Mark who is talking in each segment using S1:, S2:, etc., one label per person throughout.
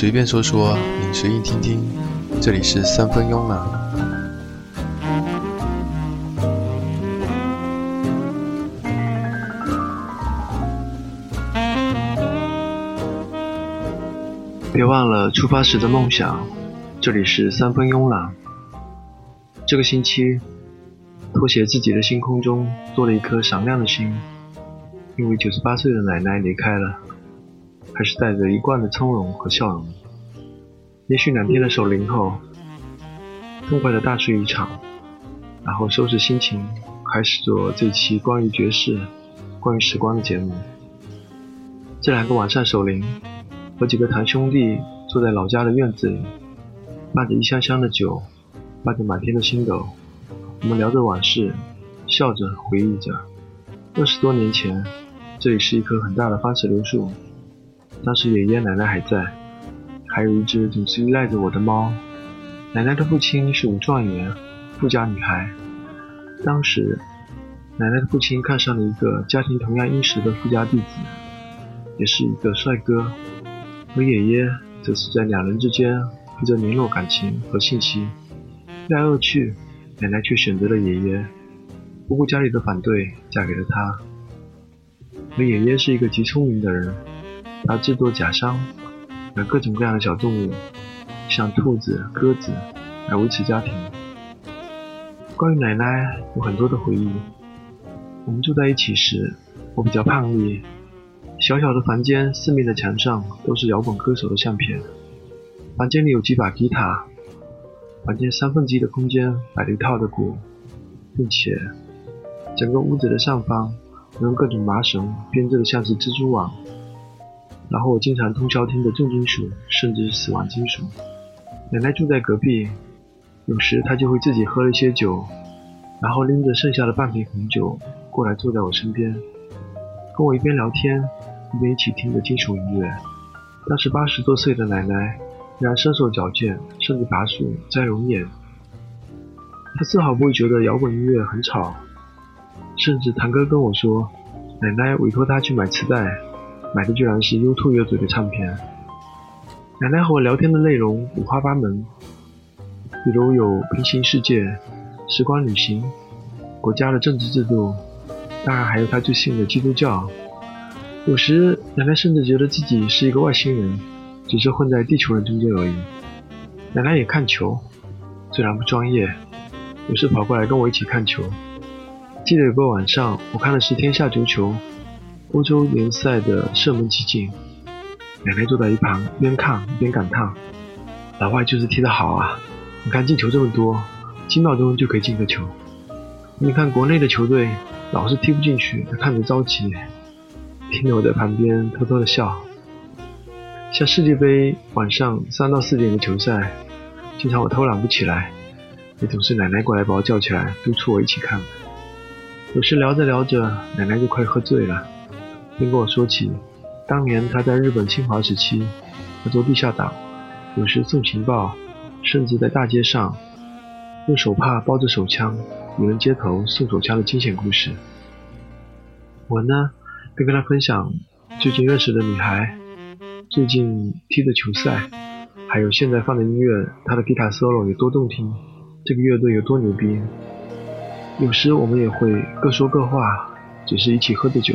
S1: 随便说说，你随意听听。这里是三分慵懒。别忘了出发时的梦想。这里是三分慵懒。这个星期，拖鞋自己的星空中多了一颗闪亮的星，因为九十八岁的奶奶离开了。还是带着一贯的从容和笑容。也许两天的守灵后，痛快的大睡一场，然后收拾心情，开始做这期关于爵士、关于时光的节目。这两个晚上守灵，和几个堂兄弟坐在老家的院子里，伴着一箱箱的酒，伴着满天的星斗，我们聊着往事，笑着回忆着。二十多年前，这里是一棵很大的番石榴树。当时爷爷奶奶还在，还有一只总是依赖着我的猫。奶奶的父亲是武状元，富家女孩。当时，奶奶的父亲看上了一个家庭同样殷实的富家弟子，也是一个帅哥。而爷爷则是在两人之间负责联络感情和信息。一来二去，奶奶却选择了爷爷，不顾家里的反对，嫁给了他。而爷爷是一个极聪明的人。他制作假伤，买各种各样的小动物，像兔子、鸽子，来维持家庭。关于奶奶，有很多的回忆。我们住在一起时，我比较叛逆。小小的房间，四面的墙上都是摇滚歌手的相片。房间里有几把吉他，房间三分之一的空间摆了一套的鼓，并且整个屋子的上方用各种麻绳编织的像是蜘蛛网。然后我经常通宵听着重金属，甚至死亡金属。奶奶住在隔壁，有时她就会自己喝了一些酒，然后拎着剩下的半瓶红酒过来坐在我身边，跟我一边聊天，一边一起听着金属音乐。当时八十多岁的奶奶仍然身手矫健，甚至拔树、摘龙眼。她丝毫不会觉得摇滚音乐很吵，甚至堂哥跟我说，奶奶委托他去买磁带。买的居然是 U2 乐队的唱片。奶奶和我聊天的内容五花八门，比如有平行世界、时光旅行、国家的政治制度，当然还有她最信的基督教。有时奶奶甚至觉得自己是一个外星人，只是混在地球人中间而已。奶奶也看球，虽然不专业，有时跑过来跟我一起看球。记得有个晚上，我看的是天下足球。欧洲联赛的射门集锦，奶奶坐在一旁边看边感叹：“老外就是踢得好啊！你看进球这么多，几秒钟就可以进个球。你看国内的球队老是踢不进去，他看着着急。”听得我在旁边偷偷的笑。像世界杯晚上三到四点的球赛，经常我偷懒不起来，也总是奶奶过来把我叫起来，督促我一起看。有时聊着聊着，奶奶就快喝醉了。并跟我说起，当年他在日本侵华时期，他做地下党，有时送情报，甚至在大街上用手帕包着手枪，与人街头送手枪的惊险故事。我呢，便跟他分享最近认识的女孩，最近踢的球赛，还有现在放的音乐，他的吉他 solo 有多动听，这个乐队有多牛逼。有时我们也会各说各话，只是一起喝着酒。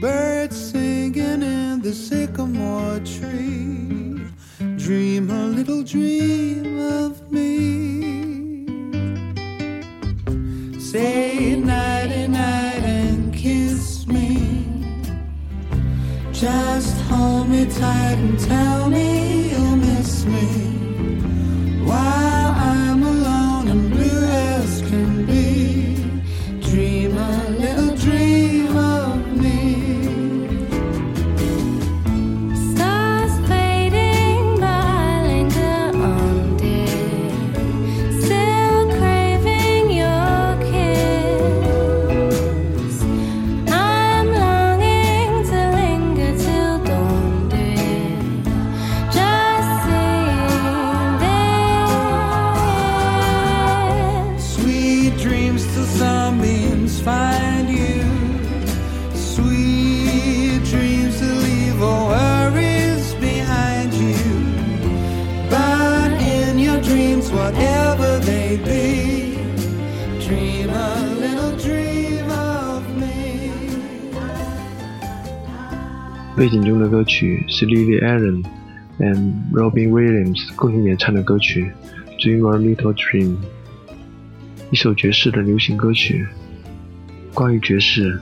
S1: Birds singing in the sycamore tree. Dream a little dream of me. Say nighty night and kiss me. Just hold me tight and tell me you'll miss me. While 背景中的歌曲是 Lily Allen and Robin Williams 共同演唱的歌曲《Dream a Little Dream》，一首爵士的流行歌曲。关于爵士，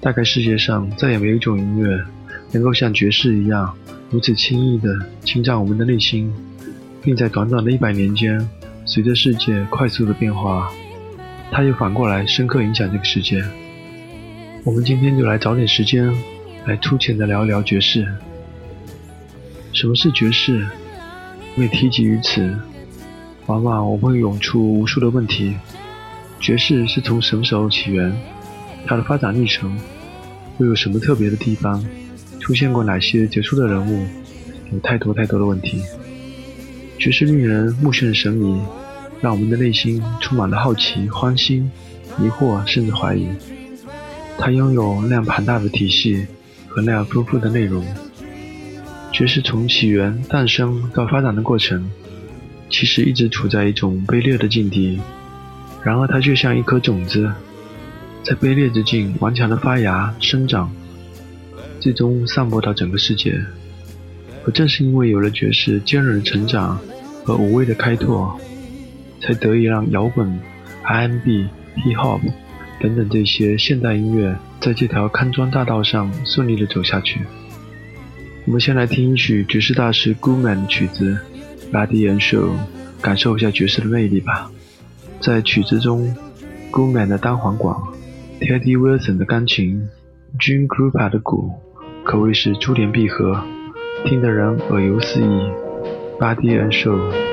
S1: 大概世界上再也没有一种音乐能够像爵士一样如此轻易地侵占我们的内心，并在短短的一百年间，随着世界快速的变化，它又反过来深刻影响这个世界。我们今天就来找点时间，来粗浅地聊一聊爵士。什么是爵士？每提及于此，往往我们会涌出无数的问题：爵士是从什么时候起源？它的发展历程又有什么特别的地方？出现过哪些杰出的人物？有太多太多的问题。爵士令人目眩神迷，让我们的内心充满了好奇、欢欣、疑惑，甚至怀疑。它拥有那样庞大的体系和那样丰富的内容。爵士从起源、诞生到发展的过程，其实一直处在一种卑劣的境地。然而，它却像一颗种子。在卑劣之境顽强的发芽生长，最终散播到整个世界。而正是因为有了爵士坚韧的成长和无畏的开拓，才得以让摇滚、R&B、Hip Hop 等等这些现代音乐在这条康庄大道上顺利的走下去。我们先来听一曲爵士大师 Goodman 的曲子《Body and Soul》，感受一下爵士的魅力吧。在曲子中，Goo Man 的单簧管。Teddy Wilson 的钢琴，Jim Krupa 的鼓，可谓是珠联璧合，听得人耳游四溢。Body and Soul。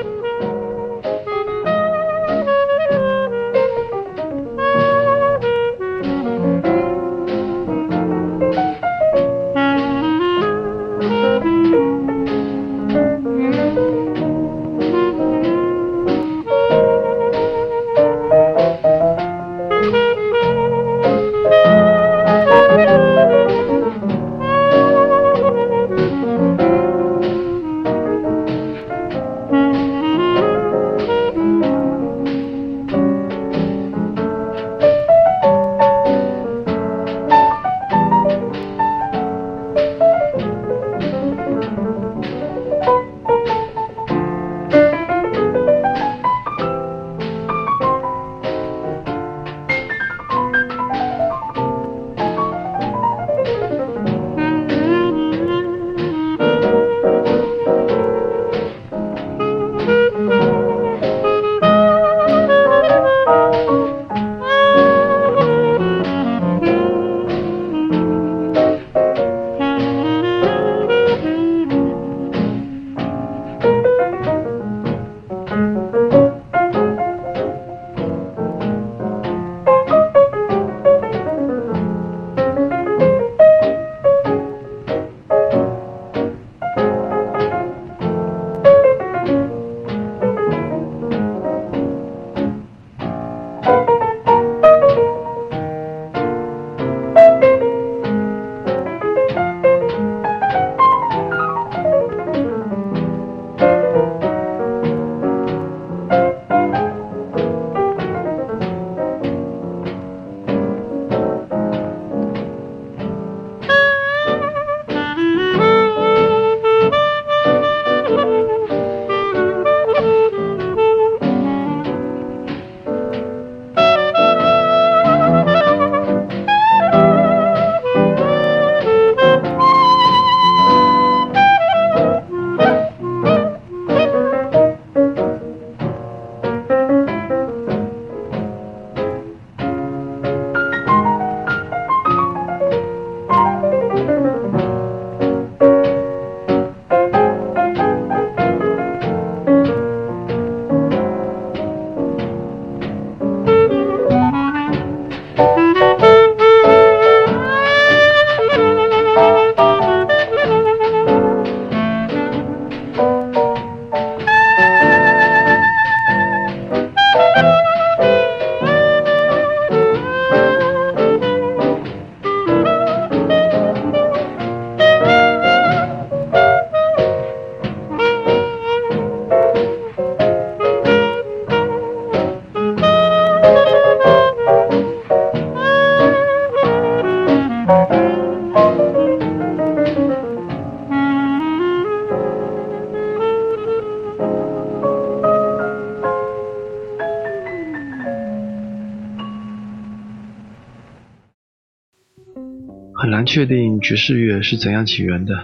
S1: 确定爵士乐是怎样起源的，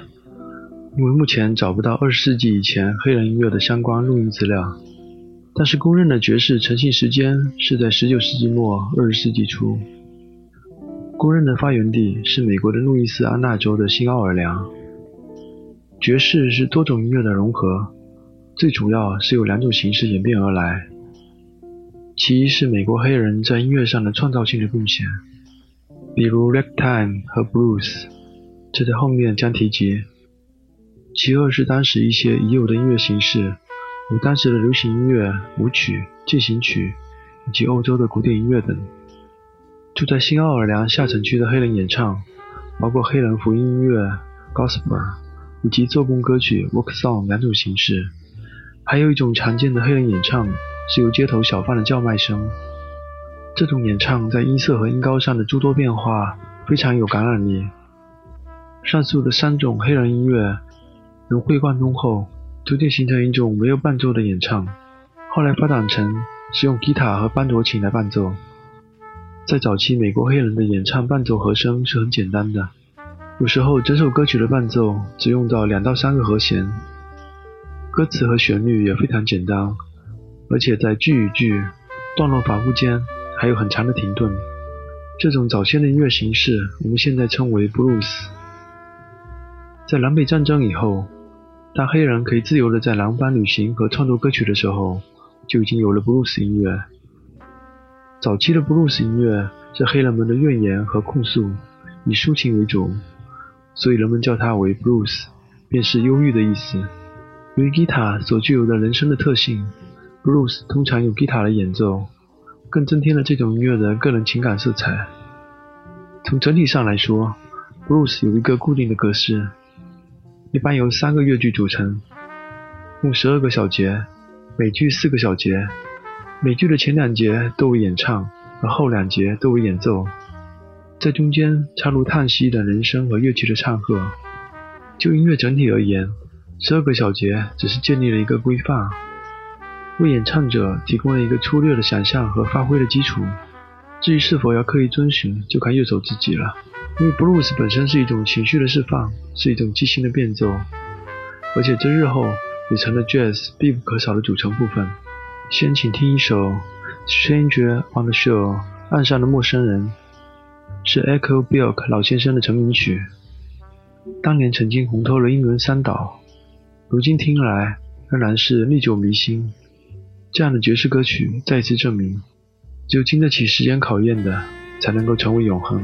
S1: 因为目前找不到二十世纪以前黑人音乐的相关录音资料。但是公认的爵士成型时间是在十九世纪末二十世纪初。公认的发源地是美国的路易斯安那州的新奥尔良。爵士是多种音乐的融合，最主要是由两种形式演变而来。其一是美国黑人在音乐上的创造性的贡献，比如 ragtime 和 blues，这在后面将提及。其二是当时一些已有的音乐形式，如当时的流行音乐、舞曲、进行曲以及欧洲的古典音乐等。住在新奥尔良下城区的黑人演唱，包括黑人福音音乐 gospel。以及做工歌曲 （work song） 两种形式，还有一种常见的黑人演唱是由街头小贩的叫卖声。这种演唱在音色和音高上的诸多变化非常有感染力。上述的三种黑人音乐融会贯通后，逐渐形成一种没有伴奏的演唱，后来发展成使用吉他和班卓琴来伴奏。在早期，美国黑人的演唱伴奏和声是很简单的。有时候，整首歌曲的伴奏只用到两到三个和弦，歌词和旋律也非常简单，而且在句与句、段落反复间还有很长的停顿。这种早先的音乐形式，我们现在称为布鲁斯。在南北战争以后，当黑人可以自由的在南方旅行和创作歌曲的时候，就已经有了布鲁斯音乐。早期的布鲁斯音乐是黑人们的怨言和控诉，以抒情为主。所以人们叫它为 blues，便是忧郁的意思。由于吉他所具有的人声的特性，blues 通常由吉他来演奏，更增添了这种音乐的个人情感色彩。从整体上来说，blues 有一个固定的格式，一般由三个乐句组成，共十二个小节，每句四个小节，每句的前两节都为演唱，而后两节都为演奏。在中间插入叹息等人声和乐器的唱和。就音乐整体而言，十二个小节只是建立了一个规范，为演唱者提供了一个粗略的想象和发挥的基础。至于是否要刻意遵循，就看乐手自己了。因为 blues 本身是一种情绪的释放，是一种即兴的变奏，而且这日后也成了 jazz 必不可少的组成部分。先请听一首《Stranger on the Shore》岸上的陌生人。是 Echo Bilk 老先生的成名曲，当年曾经红透了英伦三岛，如今听来仍然是历久弥新。这样的爵士歌曲再次证明，只有经得起时间考验的，才能够成为永恒。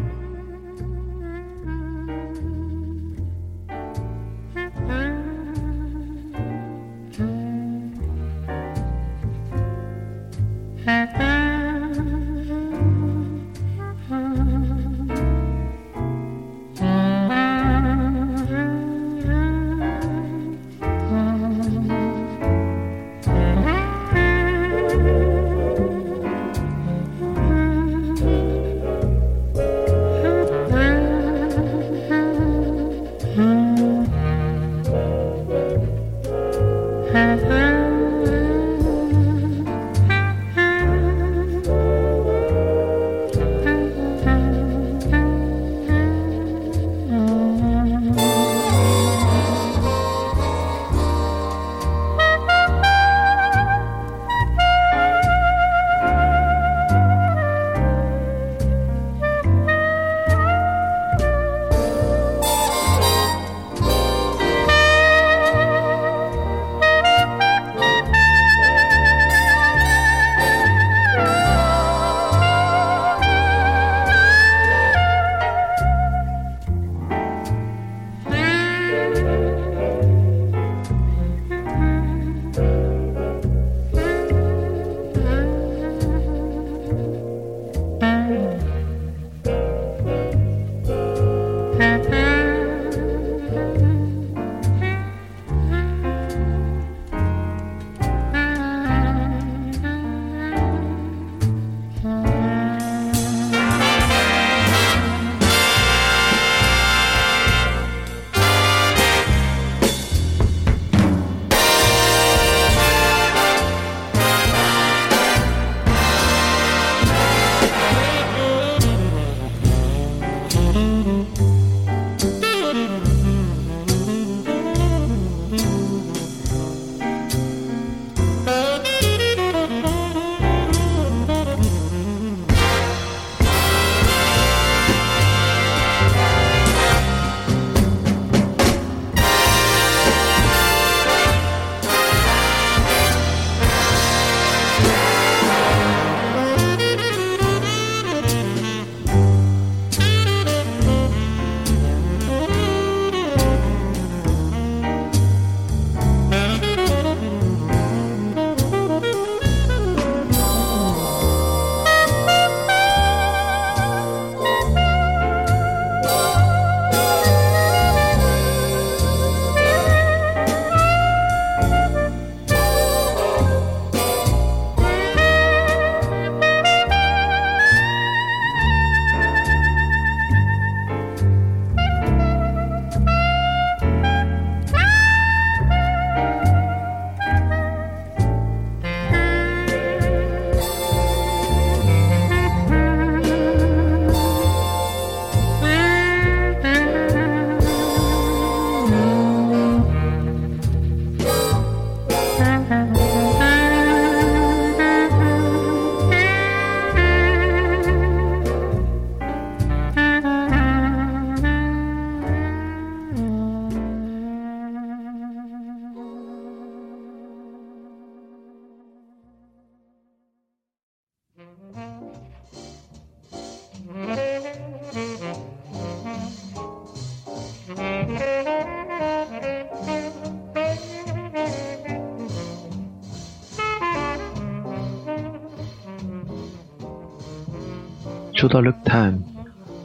S1: 说到 ragtime，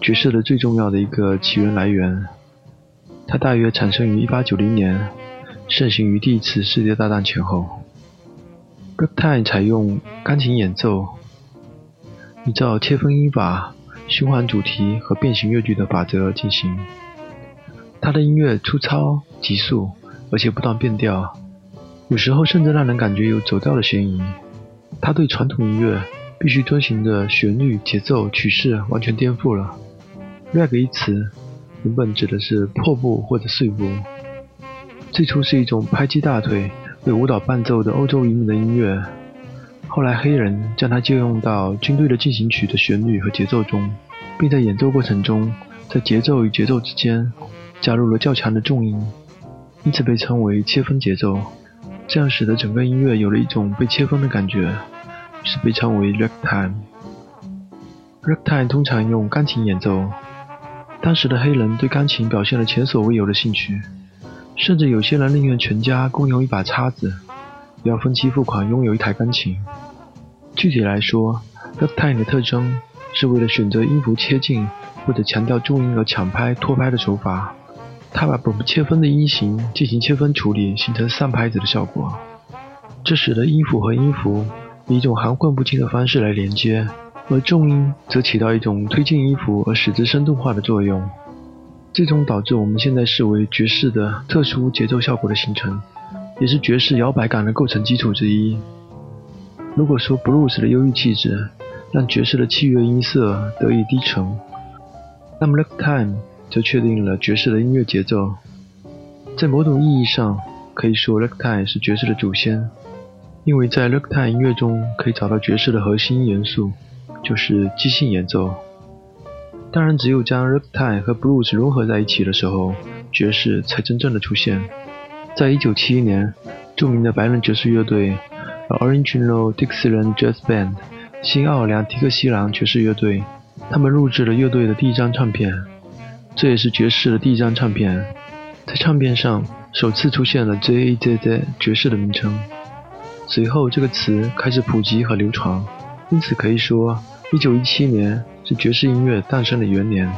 S1: 爵士的最重要的一个起源来源，它大约产生于1890年，盛行于第一次世界大战前后。ragtime 采用钢琴演奏，依照切分音法、循环主题和变形乐句的法则进行。它的音乐粗糙、急速，而且不断变调，有时候甚至让人感觉有走调的嫌疑。它对传统音乐必须遵循的旋律、节奏、曲式完全颠覆了。rag 一词原本指的是破布或者碎布，最初是一种拍击大腿为舞蹈伴奏的欧洲移民的音乐，后来黑人将它借用到军队的进行曲的旋律和节奏中，并在演奏过程中在节奏与节奏之间加入了较强的重音，因此被称为切分节奏。这样使得整个音乐有了一种被切分的感觉。是被称为 ragtime。ragtime 通常用钢琴演奏。当时的黑人对钢琴表现了前所未有的兴趣，甚至有些人宁愿全家共用一把叉子，也要分期付款拥有一台钢琴。具体来说，ragtime 的特征是为了选择音符切近或者强调重音而抢拍、拖拍的手法。它把不切分的音型进行切分处理，形成散拍子的效果。这使得音符和音符。以一种含混不清的方式来连接，而重音则起到一种推进音符而使之生动化的作用，最终导致我们现在视为爵士的特殊节奏效果的形成，也是爵士摇摆感的构成基础之一。如果说 blues 的忧郁气质让爵士的器乐音色得以低沉，那么 ragtime 则确定了爵士的音乐节奏。在某种意义上，可以说 ragtime 是爵士的祖先。因为在 ragtime 音乐中可以找到爵士的核心元素，就是即兴演奏。当然，只有将 ragtime 和 blues 融合在一起的时候，爵士才真正的出现。在一九七一年，著名的白人爵士乐队 Original Dixieland Jazz Band 新奥尔良迪克西朗爵士乐队，他们录制了乐队的第一张唱片，这也是爵士的第一张唱片。在唱片上首次出现了 Jazz 爵士的名称。随后，这个词开始普及和流传，因此可以说，1917年是爵士音乐诞生的元年。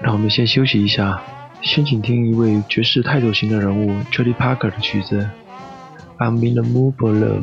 S1: 让我们先休息一下，先请听一位爵士泰斗型的人物 Charlie Parker 的曲子《I'm in the Mood for Love》。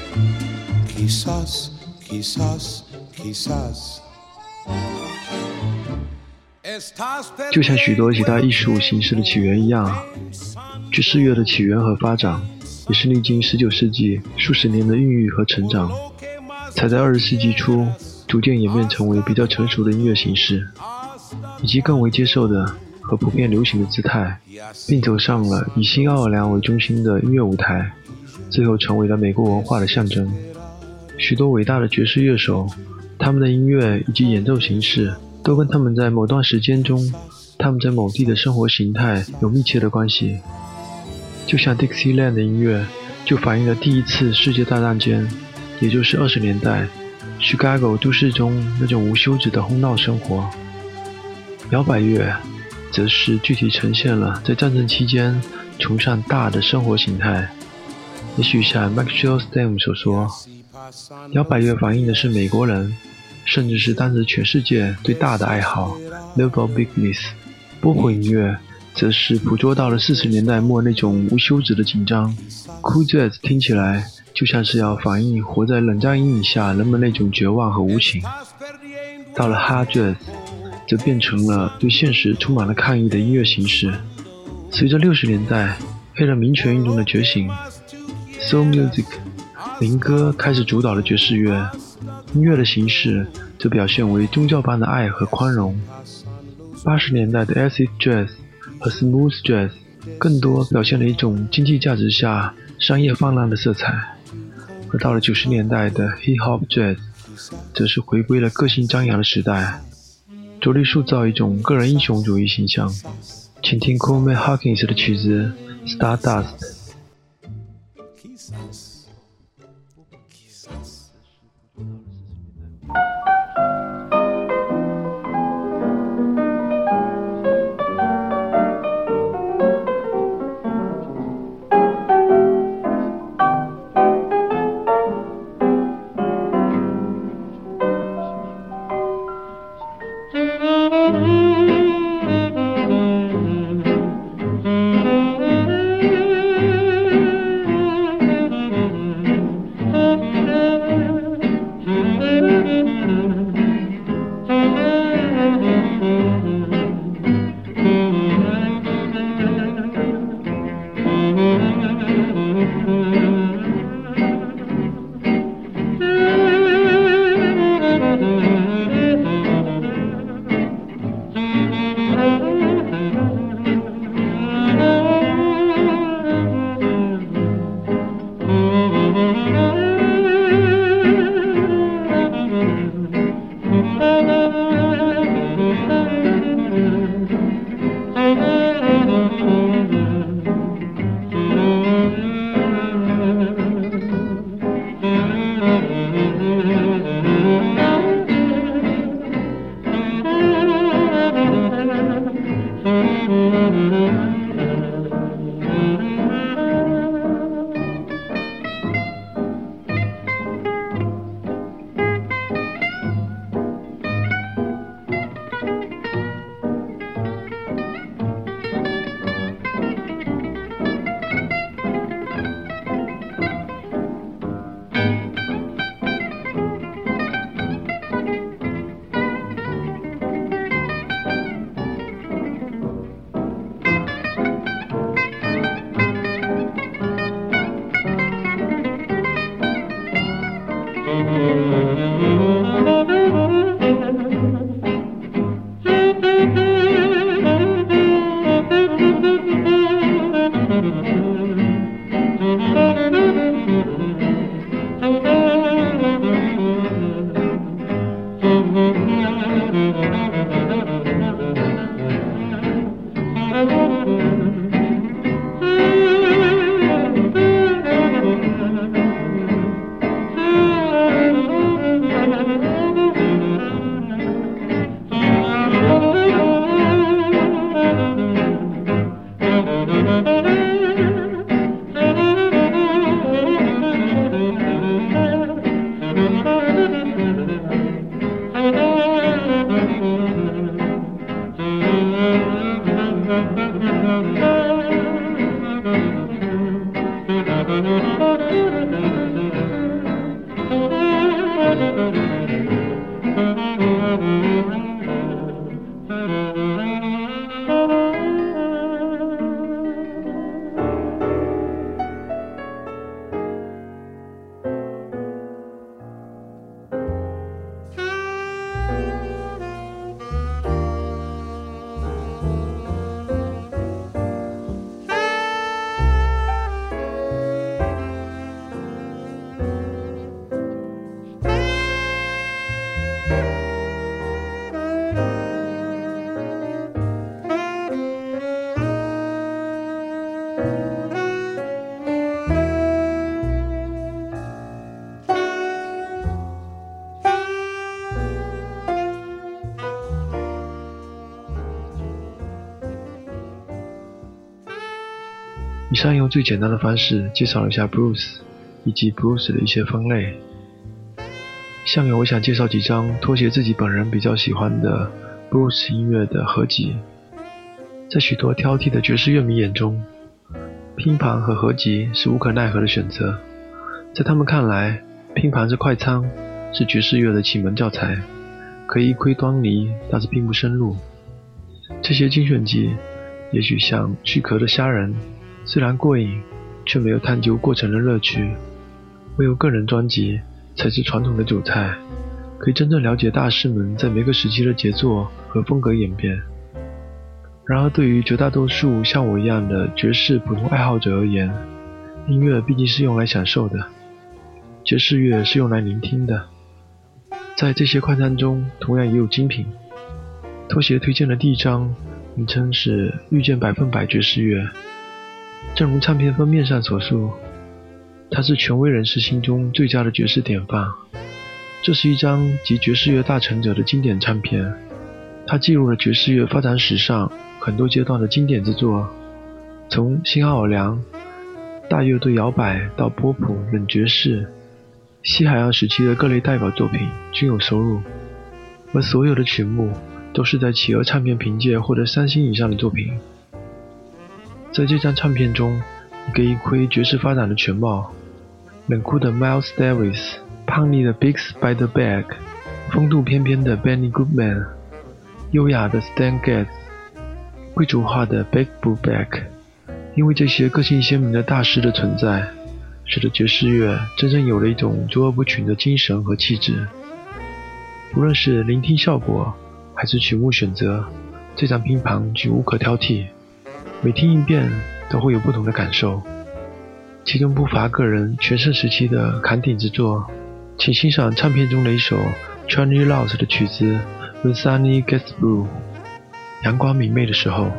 S2: quizás, quizás, quizás.
S1: 就像许多其他艺术形式的起源一样，爵士乐的起源和发展，也是历经19世纪数十年的孕育和成长，才在20世纪初逐渐演变成为比较成熟的音乐形式，以及更为接受的和普遍流行的姿态，并走上了以新奥尔良为中心的音乐舞台，最后成为了美国文化的象征。许多伟大的爵士乐手，他们的音乐以及演奏形式。都跟他们在某段时间中，他们在某地的生活形态有密切的关系。就像 Dixieland 的音乐，就反映了第一次世界大战间，也就是二十年代，Chicago 都市中那种无休止的哄闹生活。摇摆乐，则是具体呈现了在战争期间崇尚大的生活形态。也许像 Maxwell Stem 所说，摇摆乐反映的是美国人。甚至是当时全世界最大的爱好，love of bigness。波普音乐则是捕捉到了四十年代末那种无休止的紧张。Cool jazz 听起来就像是要反映活在冷战阴影下人们那种绝望和无情。到了 Hard jazz，则变成了对现实充满了抗议的音乐形式。随着六十年代黑人民权运动的觉醒，Soul music，民歌开始主导了爵士乐。音乐的形式则表现为宗教般的爱和宽容。八十年代的 acid jazz 和 smooth jazz 更多表现了一种经济价值下商业泛滥的色彩，而到了九十年代的 hip hop jazz 则是回归了个性张扬的时代，着力塑造一种个人英雄主义形象。请听 Coleman Hawkins 的曲子《Stardust》。上用最简单的方式介绍了一下 Bruce 以及 Bruce 的一些分类。下面我想介绍几张拖鞋自己本人比较喜欢的 Bruce 音乐的合集。在许多挑剔的爵士乐迷眼中，拼盘和合集是无可奈何的选择。在他们看来，拼盘是快餐，是爵士乐的启蒙教材，可以一窥端倪，但是并不深入。这些精选集，也许像去壳的虾仁。虽然过瘾，却没有探究过程的乐趣。唯有个人专辑才是传统的主菜，可以真正了解大师们在每个时期的杰作和风格演变。然而，对于绝大多数像我一样的爵士普通爱好者而言，音乐毕竟是用来享受的，爵士乐是用来聆听的。在这些快餐中，同样也有精品。拖鞋推荐的第一张，名称是《遇见百分百爵士乐》。正如唱片封面上所述，它是权威人士心中最佳的爵士典范。这是一张集爵士乐大成者的经典唱片，它记录了爵士乐发展史上很多阶段的经典之作，从新奥尔良大乐队摇摆到波普冷爵士，西海岸时期的各类代表作品均有收录，而所有的曲目都是在企鹅唱片凭借获得三星以上的作品。在这张唱片中，你可以窥爵士发展的全貌：冷酷的 Miles Davis，叛逆的 Big Spider-Bag，风度翩翩的 Benny Goodman，优雅的 Stan Getz，贵族化的 Big Brubeck。因为这些个性鲜明的大师的存在，使得爵士乐真正有了一种卓尔不群的精神和气质。无论是聆听效果，还是曲目选择，这张拼盘均无可挑剔。每听一遍都会有不同的感受，其中不乏个人全盛时期的扛鼎之作。请欣赏唱片中的一首 Charlie Loud 的曲子《The Sunny Gets Blue》，阳光明媚的时候。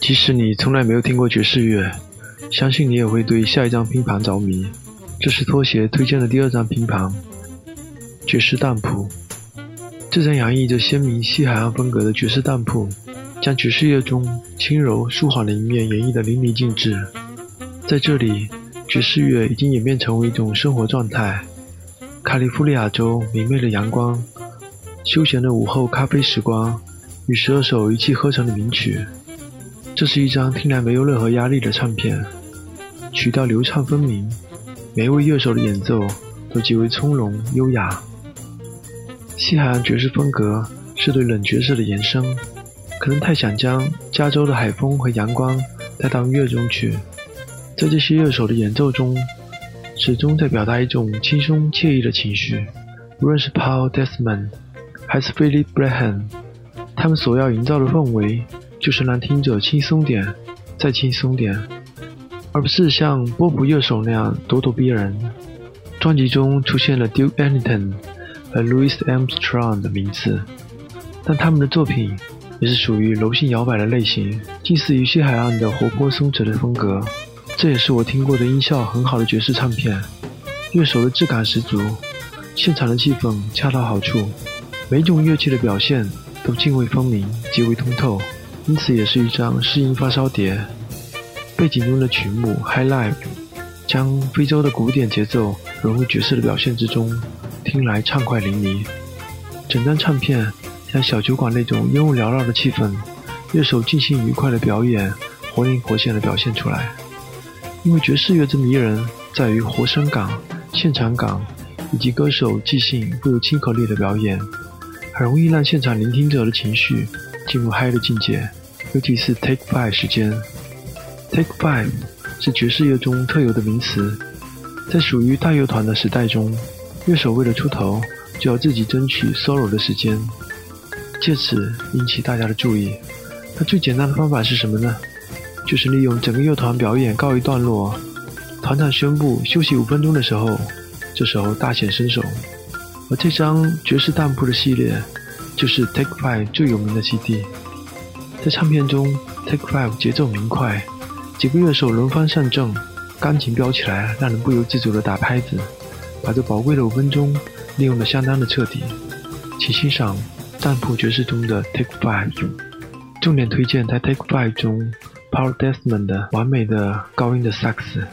S1: 即使你从来没有听过爵士乐，相信你也会对下一张拼盘着迷。这是拖鞋推荐的第二张拼盘，爵士当铺。这张洋溢着鲜明西海岸风格的爵士当铺，将爵士乐中轻柔舒缓的一面演绎得淋漓尽致。在这里，爵士乐已经演变成为一种生活状态。卡利夫利亚州明媚的阳光，休闲的午后咖啡时光，与十二首一气呵成的名曲。这是一张听来没有任何压力的唱片，曲调流畅分明，每一位乐手的演奏都极为从容优雅。西海岸爵士风格是对冷爵士的延伸，可能太想将加州的海风和阳光带到音乐中去。在这些乐手的演奏中，始终在表达一种轻松惬意的情绪。无论是 Paul Desmond 还是 Philip Braham，他们所要营造的氛围，就是让听者轻松点，再轻松点，而不是像波普乐手那样咄咄逼人。专辑中出现了 Duke Ellington 和 Louis Armstrong 的名字，但他们的作品也是属于柔性摇摆的类型，近似于西海岸的活泼松弛的风格。这也是我听过的音效很好的爵士唱片，乐手的质感十足，现场的气氛恰到好处，每种乐器的表现都泾渭分明，极为通透，因此也是一张适音发烧碟。背景中的曲目《High Life》将非洲的古典节奏融入爵士的表现之中，听来畅快淋漓。整张唱片将小酒馆那种烟雾缭绕的气氛，乐手尽兴愉快的表演，活灵活现的表现出来。因为爵士乐之迷人，在于活声感、现场感，以及歌手即兴富有亲和力的表演，很容易让现场聆听者的情绪进入嗨的境界。尤其是 Take Five 时间，Take Five 是爵士乐中特有的名词，在属于大乐团的时代中，乐手为了出头，就要自己争取 solo 的时间，借此引起大家的注意。那最简单的方法是什么呢？就是利用整个乐团表演告一段落，团长宣布休息五分钟的时候，这时候大显身手。而这张爵士当铺的系列，就是 Take Five 最有名的 CD。在唱片中，Take Five 节奏明快，几个乐手轮番上阵，钢琴飙起来，让人不由自主的打拍子，把这宝贵的五分钟利用的相当的彻底。请欣赏当铺爵士中的 Take Five，重点推荐在 Take Five 中。Paul Desmond 的完美的高音的萨克斯。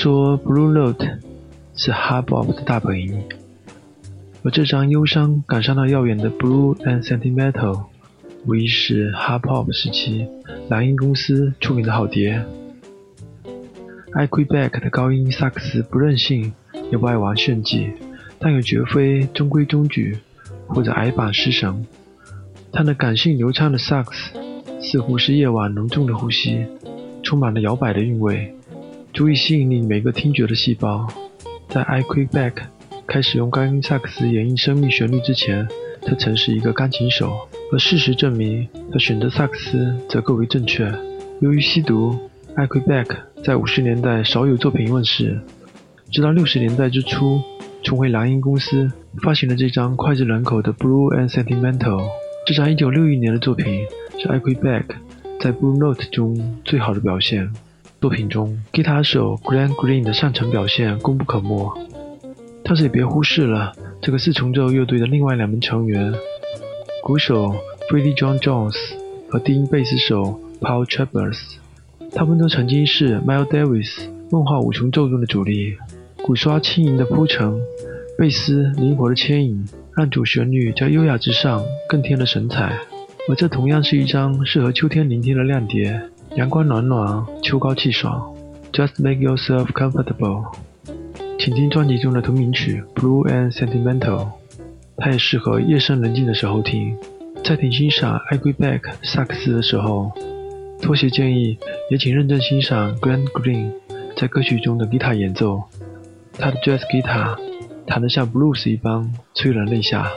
S1: 说 Blue Note 是 Hard Bop 的大本营，而这张忧伤感伤到耀眼的 Blue and Sentimental，无疑是 Hard Bop 时期蓝音公司出名的好碟。i q u e b a c k 的高音萨克斯不任性，也不爱玩炫技，但又绝非中规中矩或者矮板失神。他那感性流畅的萨克斯，似乎是夜晚浓重的呼吸，充满了摇摆的韵味，足以吸引你每个听觉的细胞。在 i q u e b a c k 开始用高音萨克斯演绎生命旋律之前，他曾是一个钢琴手，而事实证明，他选择萨克斯则更为正确。由于吸毒。i q u e b a c k 在五十年代少有作品问世，直到六十年代之初，重回蓝音公司发行了这张脍炙人口的《Blue and Sentimental》。这张1961年的作品是 i q u e b a c k 在《Blue Note》中最好的表现。作品中，吉他手 Glenn Green 的上乘表现功不可没。但是也别忽视了这个四重奏乐队的另外两名成员：鼓手 Freddie John Jones 和低音贝斯手 Paul Chambers。他们都曾经是 Miles Davis 梦幻五重奏中的主力，鼓刷轻盈的铺陈，贝斯灵活的牵引，让主旋律在优雅之上更添了神采。而这同样是一张适合秋天聆听的亮碟，阳光暖暖，秋高气爽。Just make yourself comfortable，请听专辑中的同名曲《Blue and Sentimental》，它也适合夜深人静的时候听。在听欣赏 i q u e b a c k 萨克斯的时候。拖鞋建议也请认真欣赏 Glenn Green 在歌曲中的吉他演奏，他的 Jazz 吉他弹得像 Blues 一般催人泪下。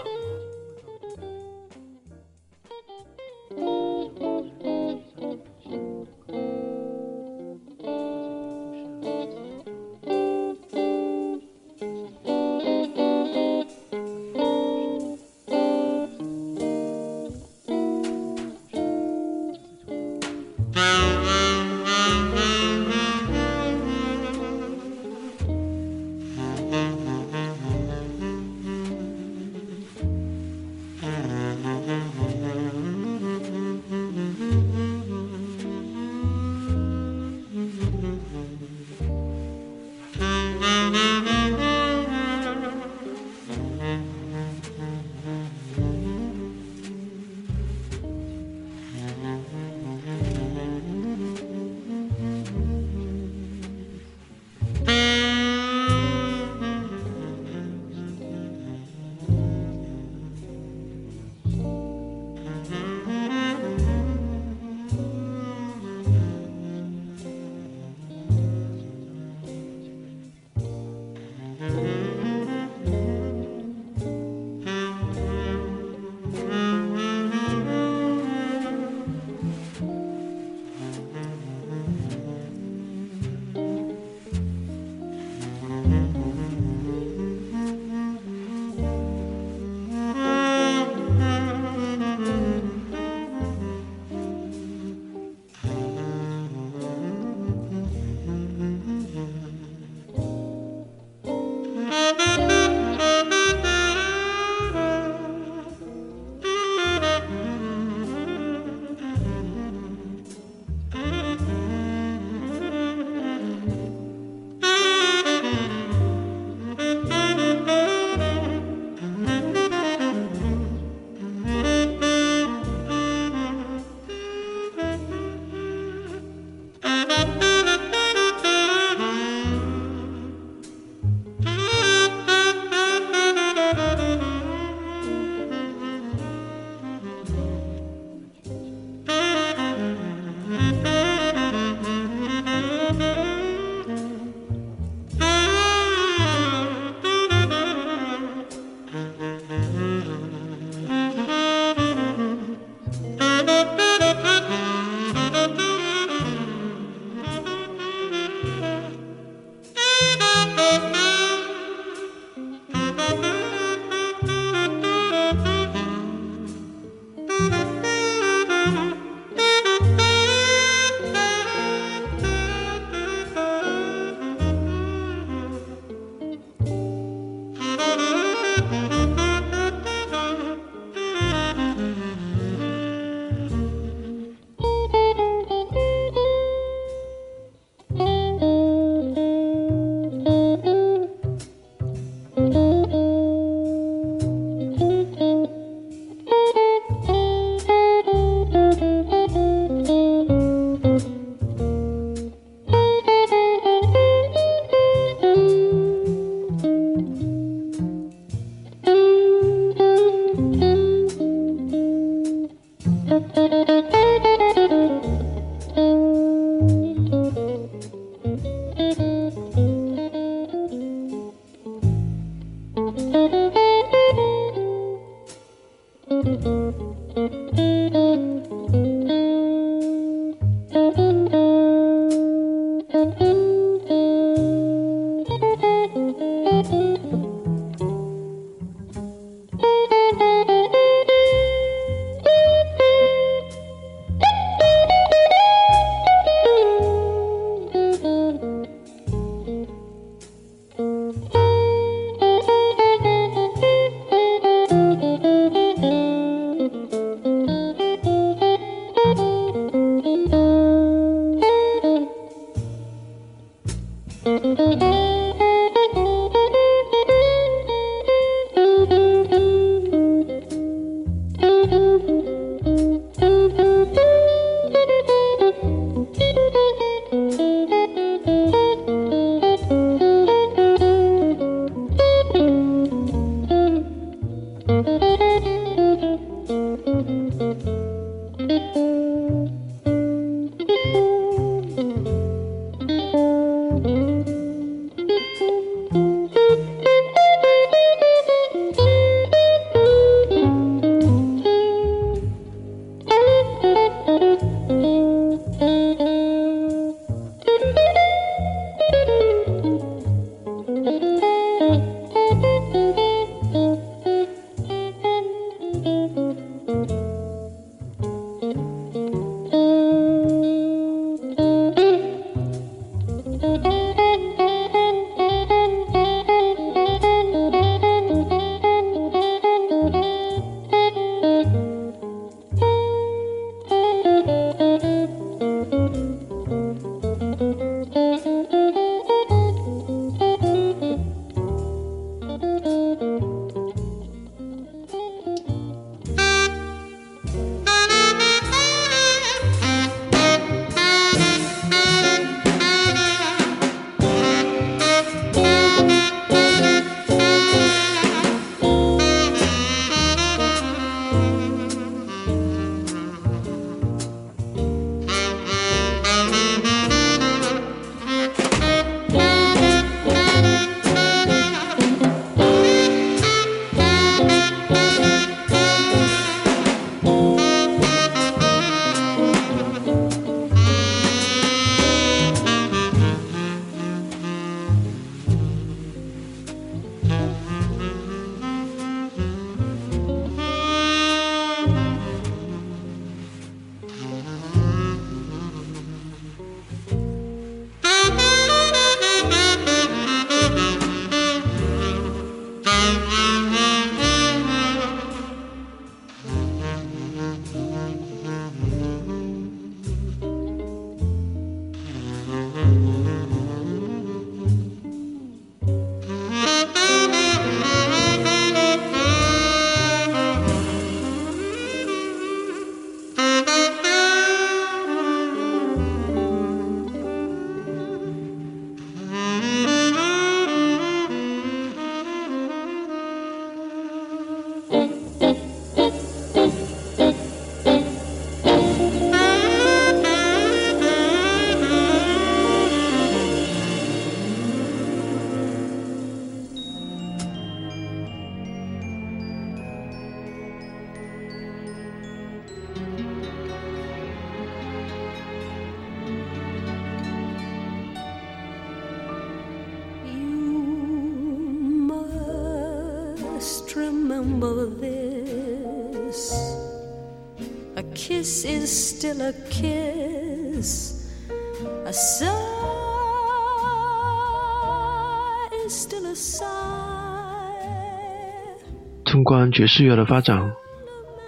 S1: 纵观爵士乐的发展，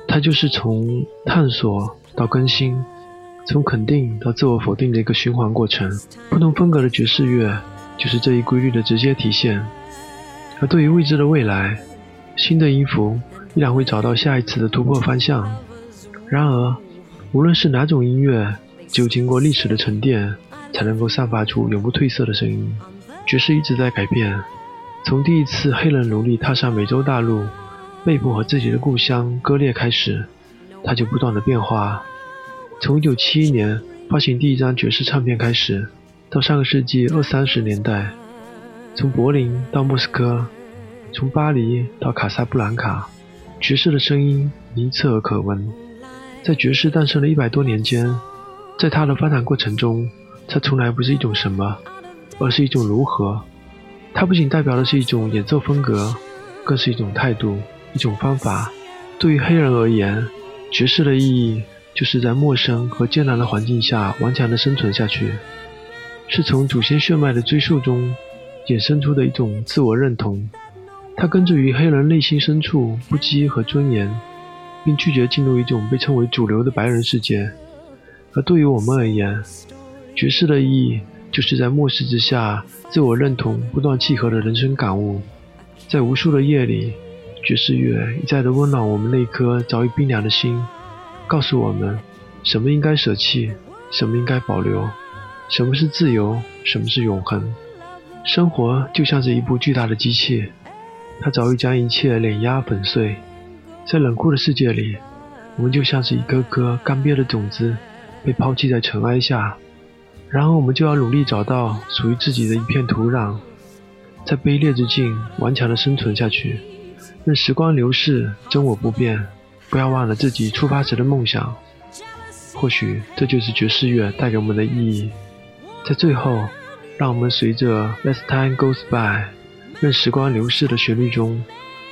S1: 它就是从探索到更新，从肯定到自我否定的一个循环过程。不同风格的爵士乐就是这一规律的直接体现。而对于未知的未来，新的音符依然会找到下一次的突破方向。然而，无论是哪种音乐，只有经过历史的沉淀，才能够散发出永不褪色的声音。爵士一直在改变，从第一次黑人奴隶踏上美洲大陆，被迫和自己的故乡割裂开始，它就不断的变化。从1971年发行第一张爵士唱片开始，到上个世纪二三十年代，从柏林到莫斯科。从巴黎到卡萨布兰卡，爵士的声音一侧而可闻。在爵士诞生的一百多年间，在它的发展过程中，它从来不是一种什么，而是一种如何。它不仅代表的是一种演奏风格，更是一种态度，一种方法。对于黑人而言，爵士的意义就是在陌生和艰难的环境下顽强地生存下去，是从祖先血脉的追溯中衍生出的一种自我认同。它根植于黑人内心深处不羁和尊严，并拒绝进入一种被称为主流的白人世界。而对于我们而言，爵士的意义就是在末世之下自我认同不断契合的人生感悟。在无数的夜里，爵士乐一再的温暖我们那颗早已冰凉的心，告诉我们什么应该舍弃，什么应该保留，什么是自由，什么是永恒。生活就像是一部巨大的机器。他早已将一切碾压粉碎，在冷酷的世界里，我们就像是一颗颗干瘪的种子，被抛弃在尘埃下。然后我们就要努力找到属于自己的一片土壤，在卑劣之境顽强地生存下去。任时光流逝，真我不变，不要忘了自己出发时的梦想。或许这就是爵士乐带给我们的意义。在最后，让我们随着《As Time Goes By》。任时光流逝的旋律中，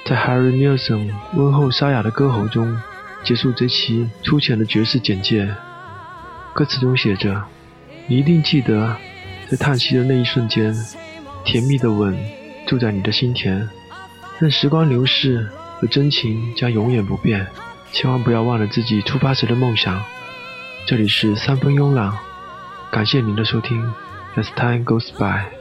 S1: 在 Harry Nilsson 温厚沙哑的歌喉中，结束这期粗浅的爵士简介。歌词中写着：“你一定记得，在叹息的那一瞬间，甜蜜的吻住在你的心田。但时光流逝，和真情将永远不变。千万不要忘了自己出发时的梦想。”这里是三分慵懒，感谢您的收听。As time goes by。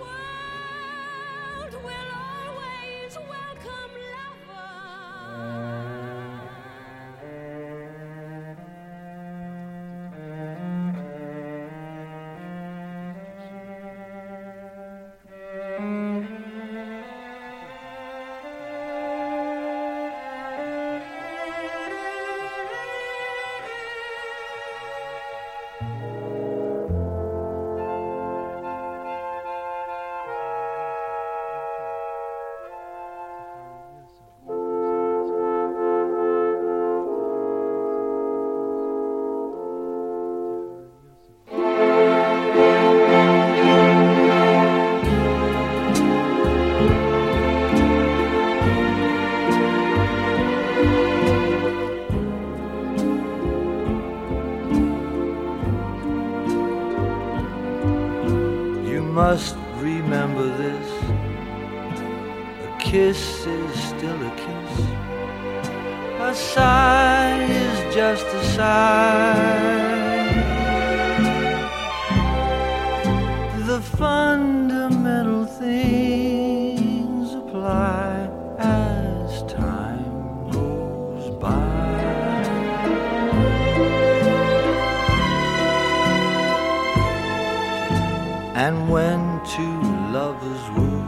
S3: And when two lovers woo,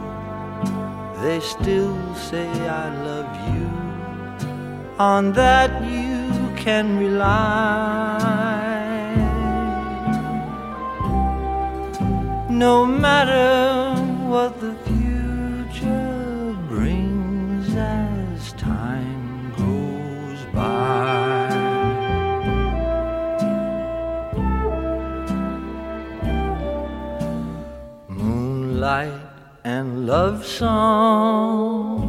S3: they still say I love you. On that you can rely. No matter what the love songs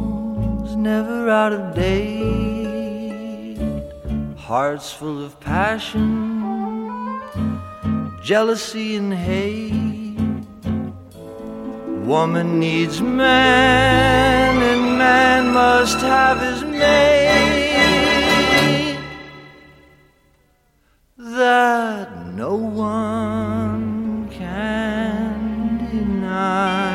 S3: never out of date. Hearts full of passion, jealousy and hate. Woman needs man, and man must have his mate. That no one can deny.